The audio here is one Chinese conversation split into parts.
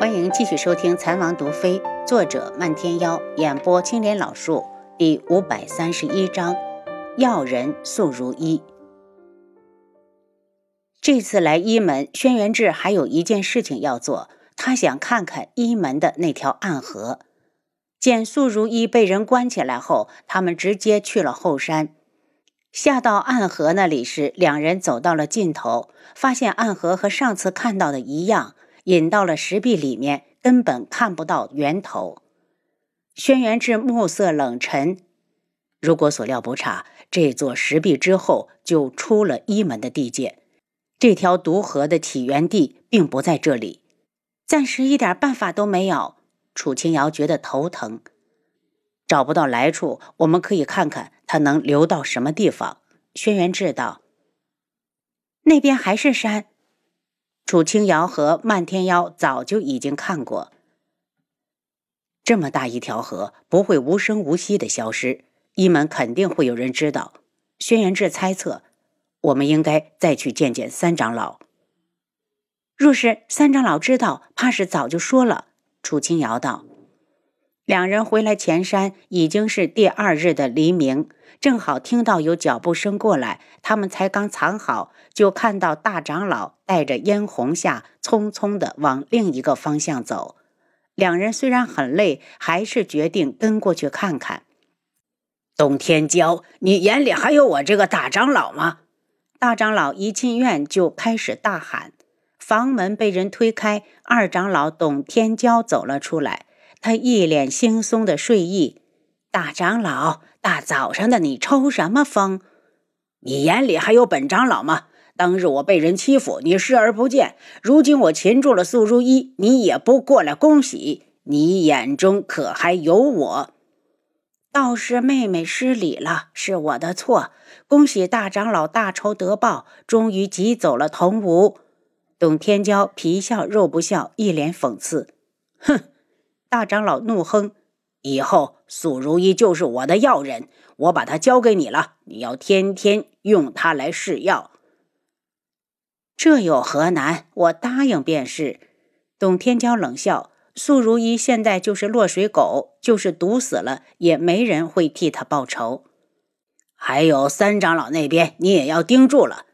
欢迎继续收听《残王毒妃》，作者漫天妖，演播青莲老树，第五百三十一章：药人素如一。这次来一门，轩辕志还有一件事情要做，他想看看一门的那条暗河。见素如一被人关起来后，他们直接去了后山。下到暗河那里时，两人走到了尽头，发现暗河和上次看到的一样。引到了石壁里面，根本看不到源头。轩辕志目色冷沉。如果所料不差，这座石壁之后就出了一门的地界。这条毒河的起源地并不在这里，暂时一点办法都没有。楚清瑶觉得头疼，找不到来处，我们可以看看它能流到什么地方。轩辕志道：“那边还是山。”楚清瑶和漫天妖早就已经看过，这么大一条河不会无声无息的消失，一门肯定会有人知道。轩辕志猜测，我们应该再去见见三长老。若是三长老知道，怕是早就说了。楚清瑶道。两人回来前山已经是第二日的黎明，正好听到有脚步声过来，他们才刚藏好，就看到大长老带着嫣红下匆匆的往另一个方向走。两人虽然很累，还是决定跟过去看看。董天骄，你眼里还有我这个大长老吗？大长老一进院就开始大喊。房门被人推开，二长老董天骄走了出来。他一脸惺忪的睡意，大长老，大早上的你抽什么风？你眼里还有本长老吗？当日我被人欺负，你视而不见；如今我擒住了素如一，你也不过来恭喜。你眼中可还有我？倒是妹妹失礼了，是我的错。恭喜大长老大仇得报，终于挤走了童武。董天骄皮笑肉不笑，一脸讽刺，哼。大长老怒哼：“以后素如意就是我的药人，我把她交给你了，你要天天用她来试药。这有何难？我答应便是。”董天骄冷笑：“素如意现在就是落水狗，就是毒死了，也没人会替他报仇。还有三长老那边，你也要盯住了。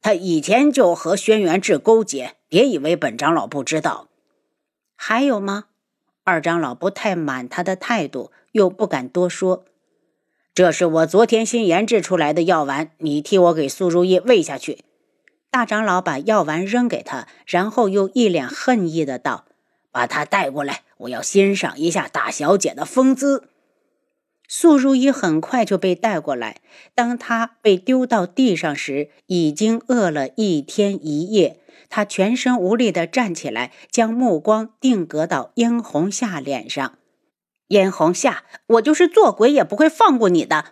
他以前就和轩辕志勾结，别以为本长老不知道。还有吗？”二长老不太满他的态度，又不敢多说。这是我昨天新研制出来的药丸，你替我给苏如意喂下去。大长老把药丸扔给他，然后又一脸恨意的道：“把他带过来，我要欣赏一下大小姐的风姿。”素如意很快就被带过来。当他被丢到地上时，已经饿了一天一夜。他全身无力地站起来，将目光定格到嫣红夏脸上。嫣红夏，我就是做鬼也不会放过你的。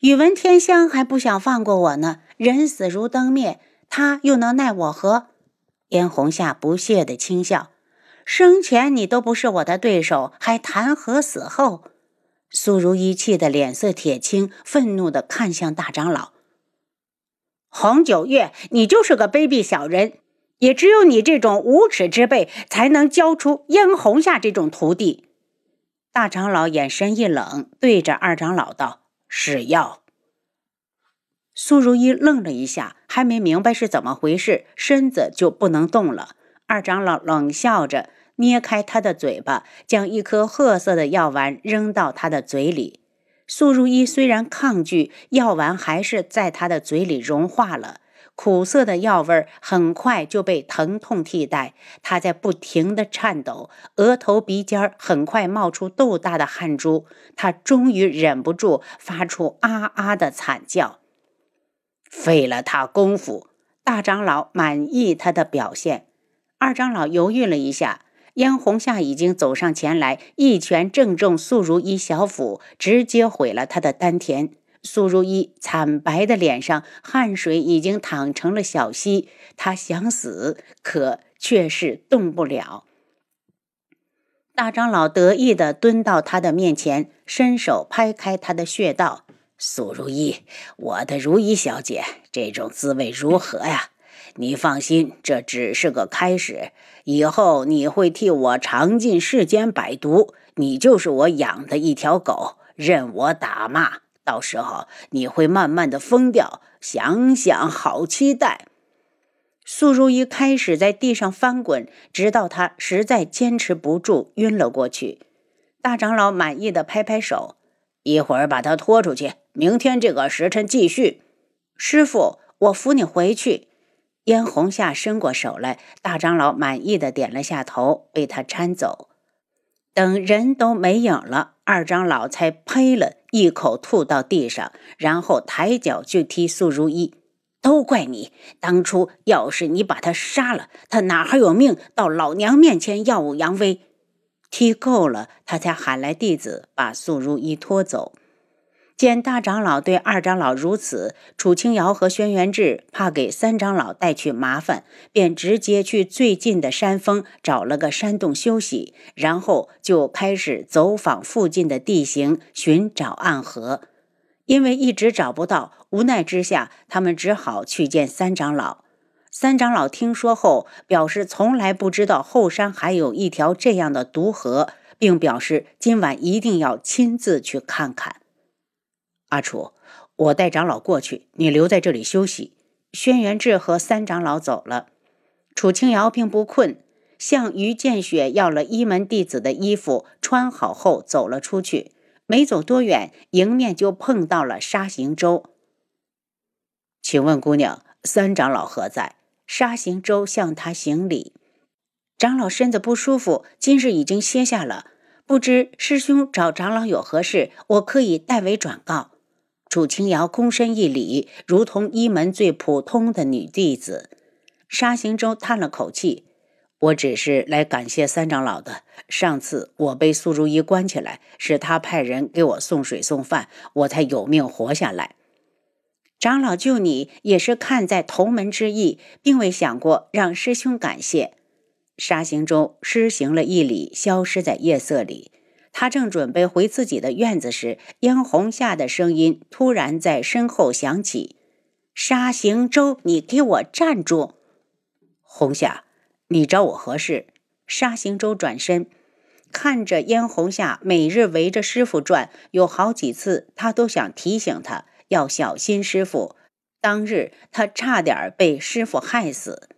宇文天香还不想放过我呢。人死如灯灭，他又能奈我何？嫣红夏不屑地轻笑：“生前你都不是我的对手，还谈何死后？”苏如意气得脸色铁青，愤怒地看向大长老：“洪九月，你就是个卑鄙小人，也只有你这种无耻之辈，才能教出嫣红夏这种徒弟。”大长老眼神一冷，对着二长老道：“使药。”苏如意愣了一下，还没明白是怎么回事，身子就不能动了。二长老冷笑着。捏开他的嘴巴，将一颗褐色的药丸扔到他的嘴里。苏如意虽然抗拒，药丸还是在他的嘴里融化了。苦涩的药味很快就被疼痛替代。他在不停地颤抖，额头、鼻尖很快冒出豆大的汗珠。他终于忍不住发出啊啊的惨叫。费了他功夫，大长老满意他的表现。二长老犹豫了一下。嫣红夏已经走上前来，一拳正中素如意小腹，直接毁了她的丹田。素如意惨白的脸上汗水已经淌成了小溪，她想死，可却是动不了。大长老得意地蹲到她的面前，伸手拍开她的穴道：“素如意，我的如意小姐，这种滋味如何呀？你放心，这只是个开始，以后你会替我尝尽世间百毒。你就是我养的一条狗，任我打骂。到时候你会慢慢的疯掉，想想好期待。素如意开始在地上翻滚，直到他实在坚持不住，晕了过去。大长老满意的拍拍手：“一会儿把他拖出去，明天这个时辰继续。”师傅，我扶你回去。嫣红夏伸过手来，大长老满意的点了下头，被他搀走。等人都没影了，二长老才呸了一口吐到地上，然后抬脚就踢苏如意。都怪你，当初要是你把他杀了，他哪还有命到老娘面前耀武扬威？踢够了，他才喊来弟子把苏如意拖走。见大长老对二长老如此，楚清瑶和轩辕志怕给三长老带去麻烦，便直接去最近的山峰找了个山洞休息，然后就开始走访附近的地形，寻找暗河。因为一直找不到，无奈之下，他们只好去见三长老。三长老听说后，表示从来不知道后山还有一条这样的毒河，并表示今晚一定要亲自去看看。阿楚，我带长老过去，你留在这里休息。轩辕志和三长老走了，楚清瑶并不困，向于见雪要了一门弟子的衣服，穿好后走了出去。没走多远，迎面就碰到了沙行舟。请问姑娘，三长老何在？沙行舟向他行礼。长老身子不舒服，今日已经歇下了。不知师兄找长老有何事？我可以代为转告。楚清瑶躬身一礼，如同一门最普通的女弟子。沙行舟叹了口气：“我只是来感谢三长老的。上次我被苏如意关起来，是他派人给我送水送饭，我才有命活下来。长老救你，也是看在同门之意，并未想过让师兄感谢。”沙行舟施行了一礼，消失在夜色里。他正准备回自己的院子时，燕红夏的声音突然在身后响起：“沙行舟，你给我站住！”红夏，你找我何事？沙行舟转身，看着燕红夏每日围着师傅转，有好几次他都想提醒他要小心师傅。当日他差点被师傅害死。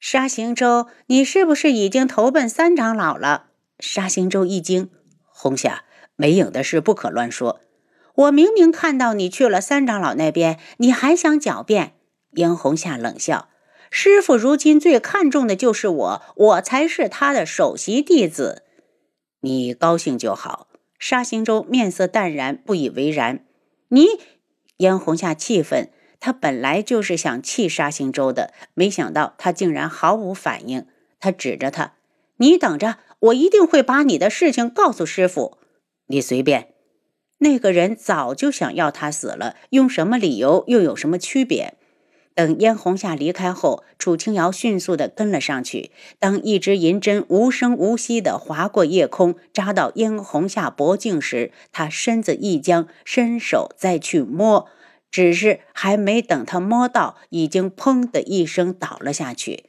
沙行舟，你是不是已经投奔三长老了？沙行舟一惊：“红霞，没影的事不可乱说。我明明看到你去了三长老那边，你还想狡辩？”殷红霞冷笑：“师傅如今最看重的就是我，我才是他的首席弟子。你高兴就好。”沙行舟面色淡然，不以为然。你，殷红霞气愤，他本来就是想气沙行舟的，没想到他竟然毫无反应。他指着他。你等着，我一定会把你的事情告诉师傅。你随便。那个人早就想要他死了，用什么理由又有什么区别？等燕红夏离开后，楚清瑶迅速的跟了上去。当一支银针无声无息的划过夜空，扎到燕红夏脖颈时，他身子一僵，伸手再去摸，只是还没等他摸到，已经砰的一声倒了下去。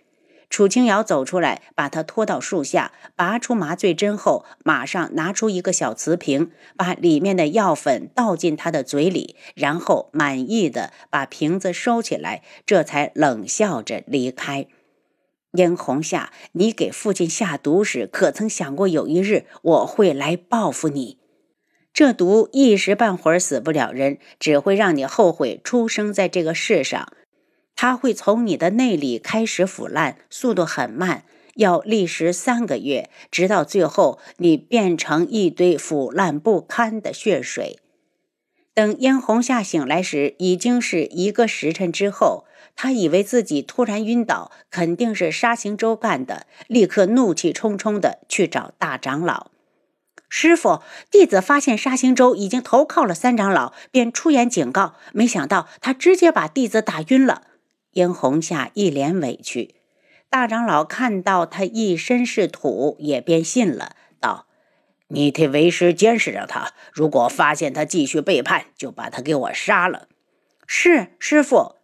楚清瑶走出来，把他拖到树下，拔出麻醉针后，马上拿出一个小瓷瓶，把里面的药粉倒进他的嘴里，然后满意的把瓶子收起来，这才冷笑着离开。殷红夏，你给父亲下毒时，可曾想过有一日我会来报复你？这毒一时半会儿死不了人，只会让你后悔出生在这个世上。它会从你的内里开始腐烂，速度很慢，要历时三个月，直到最后你变成一堆腐烂不堪的血水。等殷红夏醒来时，已经是一个时辰之后。他以为自己突然晕倒，肯定是沙行舟干的，立刻怒气冲冲的去找大长老师傅。弟子发现沙行舟已经投靠了三长老，便出言警告，没想到他直接把弟子打晕了。殷红夏一脸委屈，大长老看到他一身是土，也便信了，道：“你替为师监视着他，如果发现他继续背叛，就把他给我杀了。”是师傅。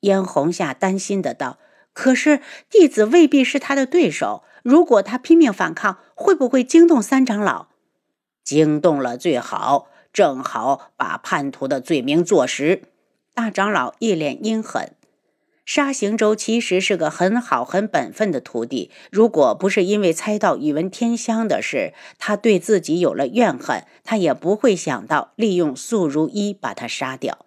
燕红夏担心的道：“可是弟子未必是他的对手，如果他拼命反抗，会不会惊动三长老？惊动了最好，正好把叛徒的罪名坐实。”大长老一脸阴狠。沙行舟其实是个很好、很本分的徒弟。如果不是因为猜到宇文天香的事，他对自己有了怨恨，他也不会想到利用素如一把他杀掉。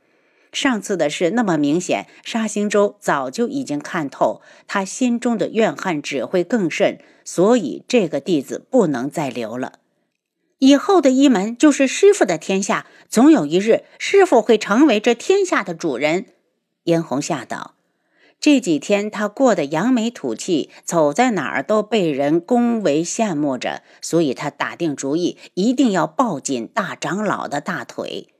上次的事那么明显，沙行舟早就已经看透，他心中的怨恨只会更甚。所以这个弟子不能再留了。以后的一门就是师傅的天下，总有一日，师傅会成为这天下的主人。嫣红吓道。这几天他过得扬眉吐气，走在哪儿都被人恭维羡慕着，所以他打定主意，一定要抱紧大长老的大腿。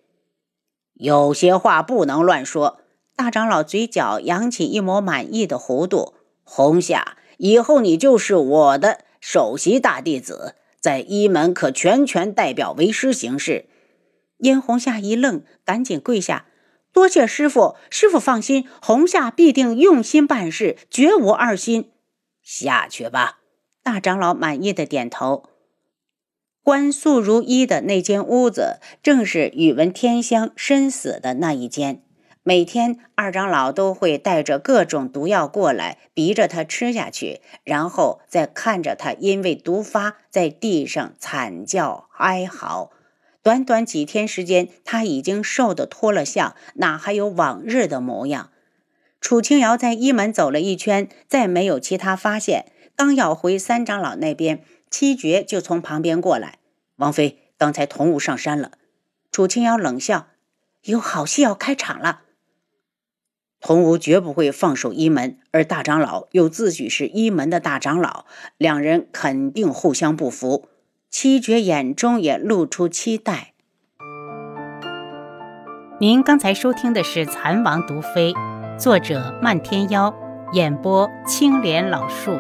有些话不能乱说。大长老嘴角扬起一抹满意的弧度。红夏，以后你就是我的首席大弟子，在一门可全权代表为师行事。殷红夏一愣，赶紧跪下。多谢师傅，师傅放心，红夏必定用心办事，绝无二心。下去吧。大长老满意的点头。关素如一的那间屋子，正是宇文天香身死的那一间。每天，二长老都会带着各种毒药过来，逼着他吃下去，然后再看着他因为毒发在地上惨叫哀嚎。短短几天时间，他已经瘦得脱了相，哪还有往日的模样？楚清瑶在一门走了一圈，再没有其他发现。刚要回三长老那边，七绝就从旁边过来。王妃，刚才童武上山了。楚清瑶冷笑：“有好戏要开场了。”童无绝不会放手一门，而大长老又自诩是一门的大长老，两人肯定互相不服。七绝眼中也露出期待。您刚才收听的是《蚕王毒妃》，作者漫天妖，演播青莲老树。